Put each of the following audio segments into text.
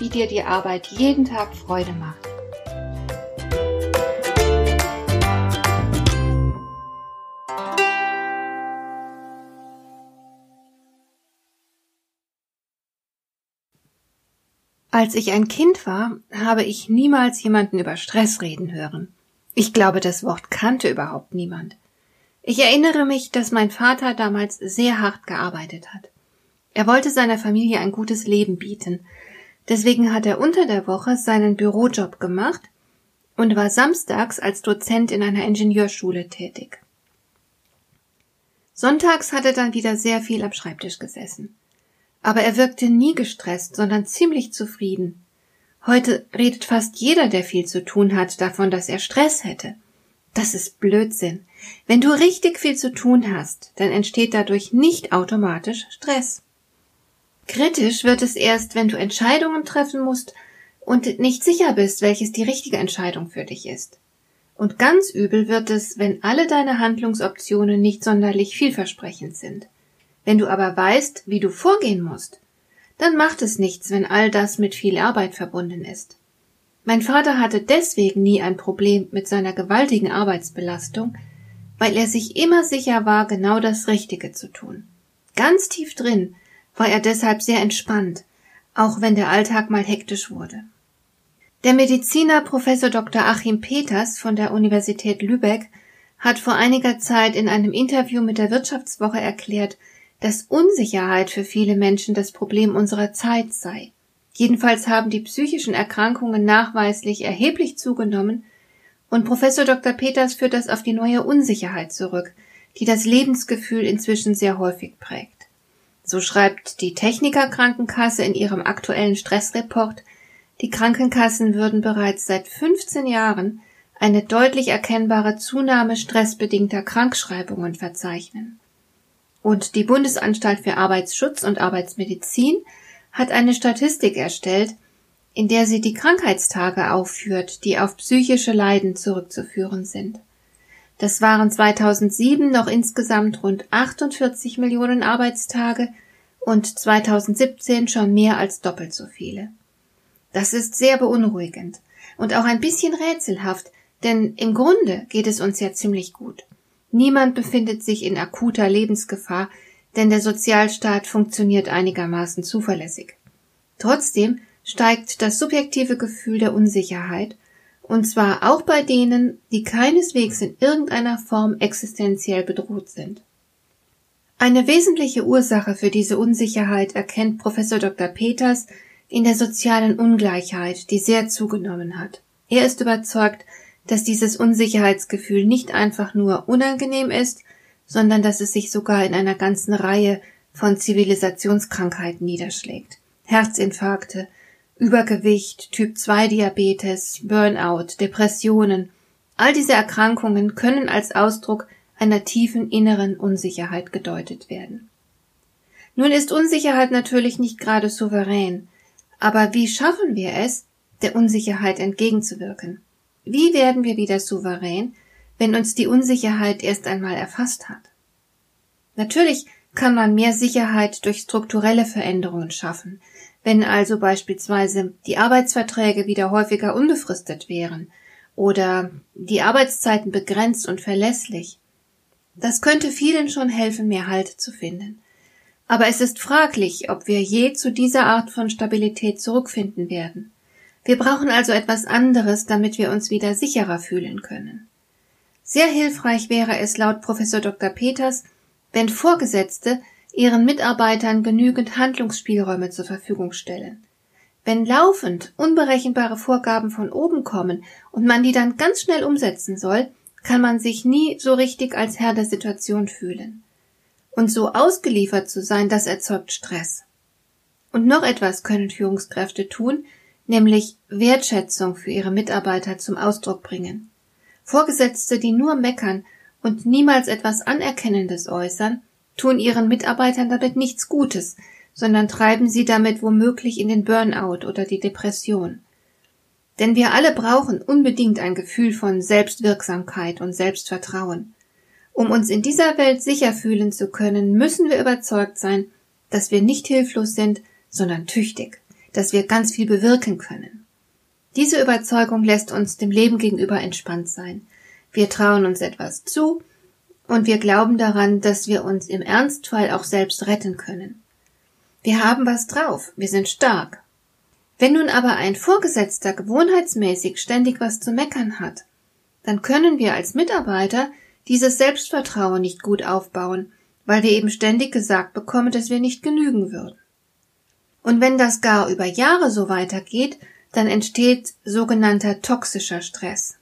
wie dir die Arbeit jeden Tag Freude macht. Als ich ein Kind war, habe ich niemals jemanden über Stress reden hören. Ich glaube, das Wort kannte überhaupt niemand. Ich erinnere mich, dass mein Vater damals sehr hart gearbeitet hat. Er wollte seiner Familie ein gutes Leben bieten, Deswegen hat er unter der Woche seinen Bürojob gemacht und war samstags als Dozent in einer Ingenieurschule tätig. Sonntags hat er dann wieder sehr viel am Schreibtisch gesessen. Aber er wirkte nie gestresst, sondern ziemlich zufrieden. Heute redet fast jeder, der viel zu tun hat, davon, dass er Stress hätte. Das ist Blödsinn. Wenn du richtig viel zu tun hast, dann entsteht dadurch nicht automatisch Stress. Kritisch wird es erst, wenn du Entscheidungen treffen musst und nicht sicher bist, welches die richtige Entscheidung für dich ist. Und ganz übel wird es, wenn alle deine Handlungsoptionen nicht sonderlich vielversprechend sind. Wenn du aber weißt, wie du vorgehen musst, dann macht es nichts, wenn all das mit viel Arbeit verbunden ist. Mein Vater hatte deswegen nie ein Problem mit seiner gewaltigen Arbeitsbelastung, weil er sich immer sicher war, genau das Richtige zu tun. Ganz tief drin war er deshalb sehr entspannt, auch wenn der Alltag mal hektisch wurde. Der Mediziner Professor Dr. Achim Peters von der Universität Lübeck hat vor einiger Zeit in einem Interview mit der Wirtschaftswoche erklärt, dass Unsicherheit für viele Menschen das Problem unserer Zeit sei. Jedenfalls haben die psychischen Erkrankungen nachweislich erheblich zugenommen und Professor Dr. Peters führt das auf die neue Unsicherheit zurück, die das Lebensgefühl inzwischen sehr häufig prägt. So schreibt die Technikerkrankenkasse in ihrem aktuellen Stressreport, die Krankenkassen würden bereits seit 15 Jahren eine deutlich erkennbare Zunahme stressbedingter Krankschreibungen verzeichnen. Und die Bundesanstalt für Arbeitsschutz und Arbeitsmedizin hat eine Statistik erstellt, in der sie die Krankheitstage aufführt, die auf psychische Leiden zurückzuführen sind. Das waren 2007 noch insgesamt rund 48 Millionen Arbeitstage und 2017 schon mehr als doppelt so viele. Das ist sehr beunruhigend und auch ein bisschen rätselhaft, denn im Grunde geht es uns ja ziemlich gut. Niemand befindet sich in akuter Lebensgefahr, denn der Sozialstaat funktioniert einigermaßen zuverlässig. Trotzdem steigt das subjektive Gefühl der Unsicherheit und zwar auch bei denen, die keineswegs in irgendeiner Form existenziell bedroht sind. Eine wesentliche Ursache für diese Unsicherheit erkennt Professor Dr. Peters in der sozialen Ungleichheit, die sehr zugenommen hat. Er ist überzeugt, dass dieses Unsicherheitsgefühl nicht einfach nur unangenehm ist, sondern dass es sich sogar in einer ganzen Reihe von Zivilisationskrankheiten niederschlägt. Herzinfarkte, Übergewicht, Typ-2-Diabetes, Burnout, Depressionen, all diese Erkrankungen können als Ausdruck einer tiefen inneren Unsicherheit gedeutet werden. Nun ist Unsicherheit natürlich nicht gerade souverän, aber wie schaffen wir es, der Unsicherheit entgegenzuwirken? Wie werden wir wieder souverän, wenn uns die Unsicherheit erst einmal erfasst hat? Natürlich kann man mehr Sicherheit durch strukturelle Veränderungen schaffen, wenn also beispielsweise die Arbeitsverträge wieder häufiger unbefristet wären oder die Arbeitszeiten begrenzt und verlässlich. Das könnte vielen schon helfen, mehr Halt zu finden. Aber es ist fraglich, ob wir je zu dieser Art von Stabilität zurückfinden werden. Wir brauchen also etwas anderes, damit wir uns wieder sicherer fühlen können. Sehr hilfreich wäre es laut Professor Dr. Peters, wenn Vorgesetzte ihren Mitarbeitern genügend Handlungsspielräume zur Verfügung stellen. Wenn laufend unberechenbare Vorgaben von oben kommen und man die dann ganz schnell umsetzen soll, kann man sich nie so richtig als Herr der Situation fühlen. Und so ausgeliefert zu sein, das erzeugt Stress. Und noch etwas können Führungskräfte tun, nämlich Wertschätzung für ihre Mitarbeiter zum Ausdruck bringen. Vorgesetzte, die nur meckern und niemals etwas Anerkennendes äußern, tun ihren Mitarbeitern damit nichts Gutes, sondern treiben sie damit womöglich in den Burnout oder die Depression. Denn wir alle brauchen unbedingt ein Gefühl von Selbstwirksamkeit und Selbstvertrauen. Um uns in dieser Welt sicher fühlen zu können, müssen wir überzeugt sein, dass wir nicht hilflos sind, sondern tüchtig, dass wir ganz viel bewirken können. Diese Überzeugung lässt uns dem Leben gegenüber entspannt sein. Wir trauen uns etwas zu und wir glauben daran, dass wir uns im Ernstfall auch selbst retten können. Wir haben was drauf, wir sind stark. Wenn nun aber ein Vorgesetzter gewohnheitsmäßig ständig was zu meckern hat, dann können wir als Mitarbeiter dieses Selbstvertrauen nicht gut aufbauen, weil wir eben ständig gesagt bekommen, dass wir nicht genügen würden. Und wenn das gar über Jahre so weitergeht, dann entsteht sogenannter toxischer Stress.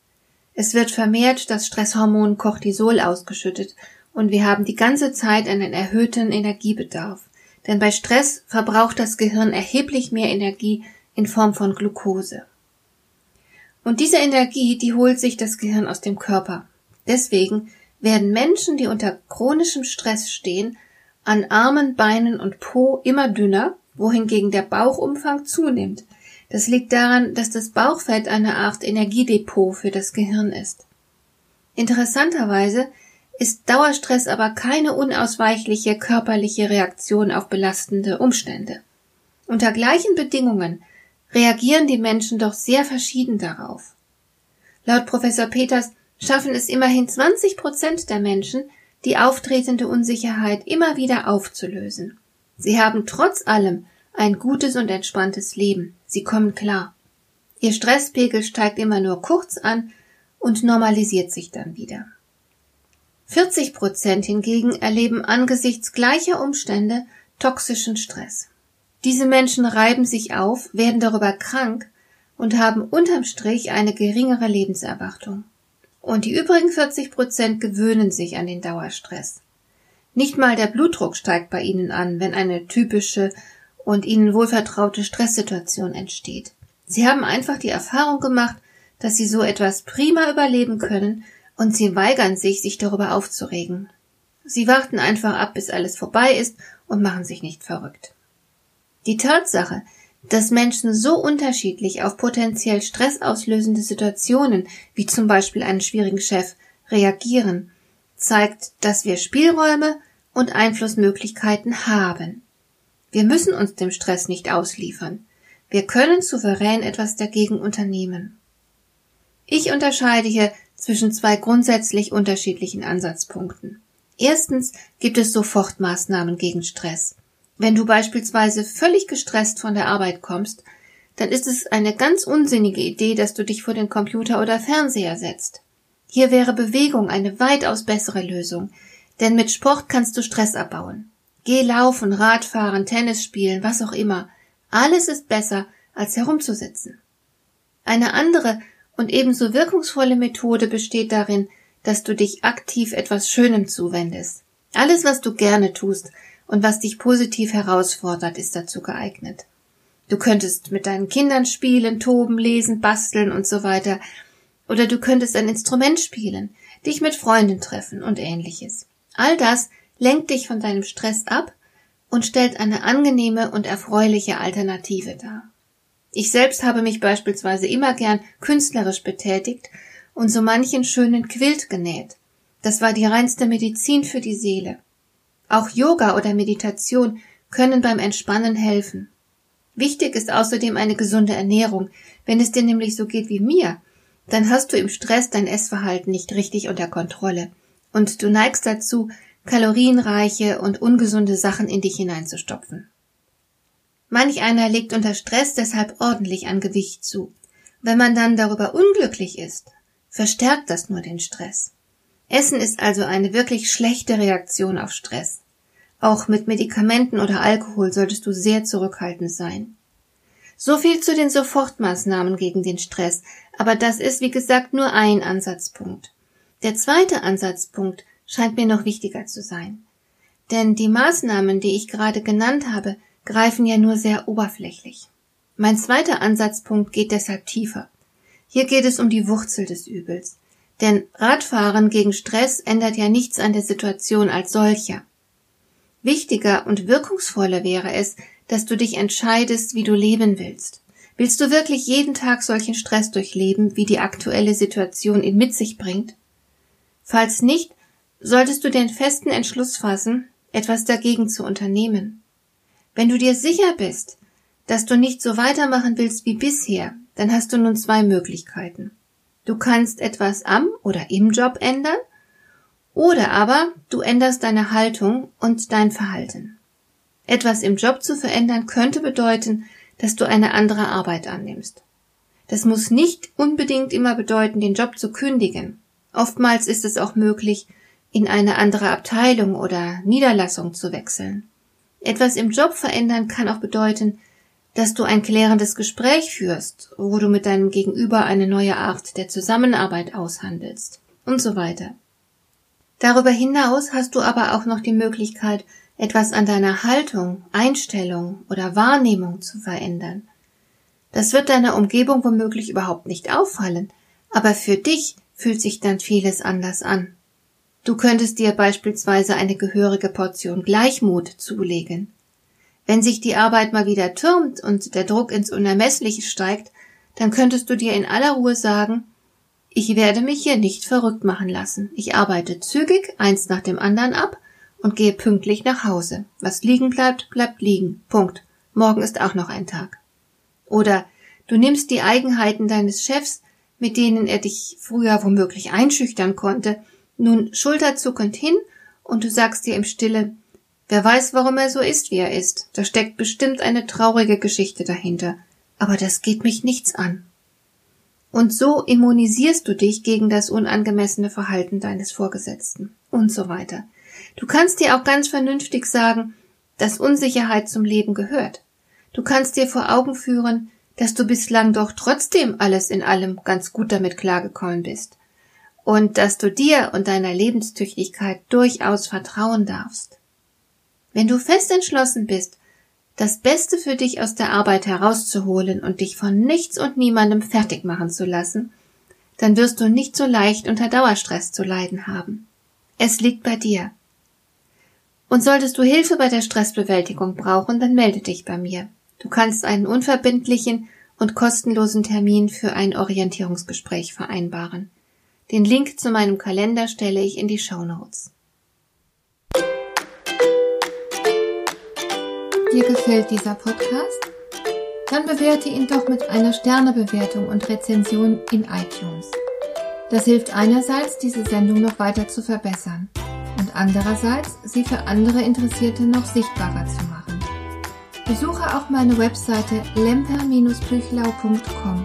Es wird vermehrt das Stresshormon Cortisol ausgeschüttet und wir haben die ganze Zeit einen erhöhten Energiebedarf. Denn bei Stress verbraucht das Gehirn erheblich mehr Energie in Form von Glucose. Und diese Energie, die holt sich das Gehirn aus dem Körper. Deswegen werden Menschen, die unter chronischem Stress stehen, an Armen, Beinen und Po immer dünner, wohingegen der Bauchumfang zunimmt. Das liegt daran, dass das Bauchfett eine Art Energiedepot für das Gehirn ist. Interessanterweise ist Dauerstress aber keine unausweichliche körperliche Reaktion auf belastende Umstände. Unter gleichen Bedingungen reagieren die Menschen doch sehr verschieden darauf. Laut Professor Peters schaffen es immerhin 20 Prozent der Menschen, die auftretende Unsicherheit immer wieder aufzulösen. Sie haben trotz allem ein gutes und entspanntes Leben. Sie kommen klar. Ihr Stresspegel steigt immer nur kurz an und normalisiert sich dann wieder. 40 Prozent hingegen erleben angesichts gleicher Umstände toxischen Stress. Diese Menschen reiben sich auf, werden darüber krank und haben unterm Strich eine geringere Lebenserwartung. Und die übrigen 40 Prozent gewöhnen sich an den Dauerstress. Nicht mal der Blutdruck steigt bei ihnen an, wenn eine typische und ihnen wohlvertraute Stresssituation entsteht. Sie haben einfach die Erfahrung gemacht, dass sie so etwas prima überleben können und sie weigern sich, sich darüber aufzuregen. Sie warten einfach ab, bis alles vorbei ist und machen sich nicht verrückt. Die Tatsache, dass Menschen so unterschiedlich auf potenziell stressauslösende Situationen, wie zum Beispiel einen schwierigen Chef, reagieren, zeigt, dass wir Spielräume und Einflussmöglichkeiten haben. Wir müssen uns dem Stress nicht ausliefern. Wir können souverän etwas dagegen unternehmen. Ich unterscheide hier zwischen zwei grundsätzlich unterschiedlichen Ansatzpunkten. Erstens gibt es Sofortmaßnahmen gegen Stress. Wenn du beispielsweise völlig gestresst von der Arbeit kommst, dann ist es eine ganz unsinnige Idee, dass du dich vor den Computer oder Fernseher setzt. Hier wäre Bewegung eine weitaus bessere Lösung, denn mit Sport kannst du Stress abbauen. Geh laufen, Radfahren, Tennis spielen, was auch immer. Alles ist besser, als herumzusitzen. Eine andere und ebenso wirkungsvolle Methode besteht darin, dass du dich aktiv etwas Schönem zuwendest. Alles, was du gerne tust und was dich positiv herausfordert, ist dazu geeignet. Du könntest mit deinen Kindern spielen, toben, lesen, basteln und so weiter. Oder du könntest ein Instrument spielen, dich mit Freunden treffen und ähnliches. All das lenkt dich von deinem Stress ab und stellt eine angenehme und erfreuliche Alternative dar. Ich selbst habe mich beispielsweise immer gern künstlerisch betätigt und so manchen schönen Quilt genäht. Das war die reinste Medizin für die Seele. Auch Yoga oder Meditation können beim Entspannen helfen. Wichtig ist außerdem eine gesunde Ernährung. Wenn es dir nämlich so geht wie mir, dann hast du im Stress dein Essverhalten nicht richtig unter Kontrolle und du neigst dazu, kalorienreiche und ungesunde Sachen in dich hineinzustopfen. Manch einer legt unter Stress deshalb ordentlich an Gewicht zu. Wenn man dann darüber unglücklich ist, verstärkt das nur den Stress. Essen ist also eine wirklich schlechte Reaktion auf Stress. Auch mit Medikamenten oder Alkohol solltest du sehr zurückhaltend sein. So viel zu den Sofortmaßnahmen gegen den Stress, aber das ist, wie gesagt, nur ein Ansatzpunkt. Der zweite Ansatzpunkt scheint mir noch wichtiger zu sein. Denn die Maßnahmen, die ich gerade genannt habe, greifen ja nur sehr oberflächlich. Mein zweiter Ansatzpunkt geht deshalb tiefer. Hier geht es um die Wurzel des Übels. Denn Radfahren gegen Stress ändert ja nichts an der Situation als solcher. Wichtiger und wirkungsvoller wäre es, dass du dich entscheidest, wie du leben willst. Willst du wirklich jeden Tag solchen Stress durchleben, wie die aktuelle Situation ihn mit sich bringt? Falls nicht, solltest du den festen Entschluss fassen, etwas dagegen zu unternehmen. Wenn du dir sicher bist, dass du nicht so weitermachen willst wie bisher, dann hast du nun zwei Möglichkeiten. Du kannst etwas am oder im Job ändern, oder aber du änderst deine Haltung und dein Verhalten. Etwas im Job zu verändern könnte bedeuten, dass du eine andere Arbeit annimmst. Das muss nicht unbedingt immer bedeuten, den Job zu kündigen. Oftmals ist es auch möglich, in eine andere Abteilung oder Niederlassung zu wechseln. Etwas im Job verändern kann auch bedeuten, dass du ein klärendes Gespräch führst, wo du mit deinem Gegenüber eine neue Art der Zusammenarbeit aushandelst und so weiter. Darüber hinaus hast du aber auch noch die Möglichkeit, etwas an deiner Haltung, Einstellung oder Wahrnehmung zu verändern. Das wird deiner Umgebung womöglich überhaupt nicht auffallen, aber für dich fühlt sich dann vieles anders an. Du könntest dir beispielsweise eine gehörige Portion Gleichmut zulegen. Wenn sich die Arbeit mal wieder türmt und der Druck ins Unermessliche steigt, dann könntest du dir in aller Ruhe sagen, ich werde mich hier nicht verrückt machen lassen. Ich arbeite zügig eins nach dem anderen ab und gehe pünktlich nach Hause. Was liegen bleibt, bleibt liegen. Punkt. Morgen ist auch noch ein Tag. Oder du nimmst die Eigenheiten deines Chefs, mit denen er dich früher womöglich einschüchtern konnte, nun schulterzuckend hin und du sagst dir im Stille, Wer weiß, warum er so ist, wie er ist. Da steckt bestimmt eine traurige Geschichte dahinter. Aber das geht mich nichts an. Und so immunisierst du dich gegen das unangemessene Verhalten deines Vorgesetzten und so weiter. Du kannst dir auch ganz vernünftig sagen, dass Unsicherheit zum Leben gehört. Du kannst dir vor Augen führen, dass du bislang doch trotzdem alles in allem ganz gut damit klargekommen bist und dass du dir und deiner Lebenstüchtigkeit durchaus vertrauen darfst. Wenn du fest entschlossen bist, das Beste für dich aus der Arbeit herauszuholen und dich von nichts und niemandem fertig machen zu lassen, dann wirst du nicht so leicht unter Dauerstress zu leiden haben. Es liegt bei dir. Und solltest du Hilfe bei der Stressbewältigung brauchen, dann melde dich bei mir. Du kannst einen unverbindlichen und kostenlosen Termin für ein Orientierungsgespräch vereinbaren. Den Link zu meinem Kalender stelle ich in die Show Notes. Dir gefällt dieser Podcast? Dann bewerte ihn doch mit einer Sternebewertung und Rezension in iTunes. Das hilft einerseits, diese Sendung noch weiter zu verbessern und andererseits, sie für andere Interessierte noch sichtbarer zu machen. Besuche auch meine Webseite lemper-büchlau.com.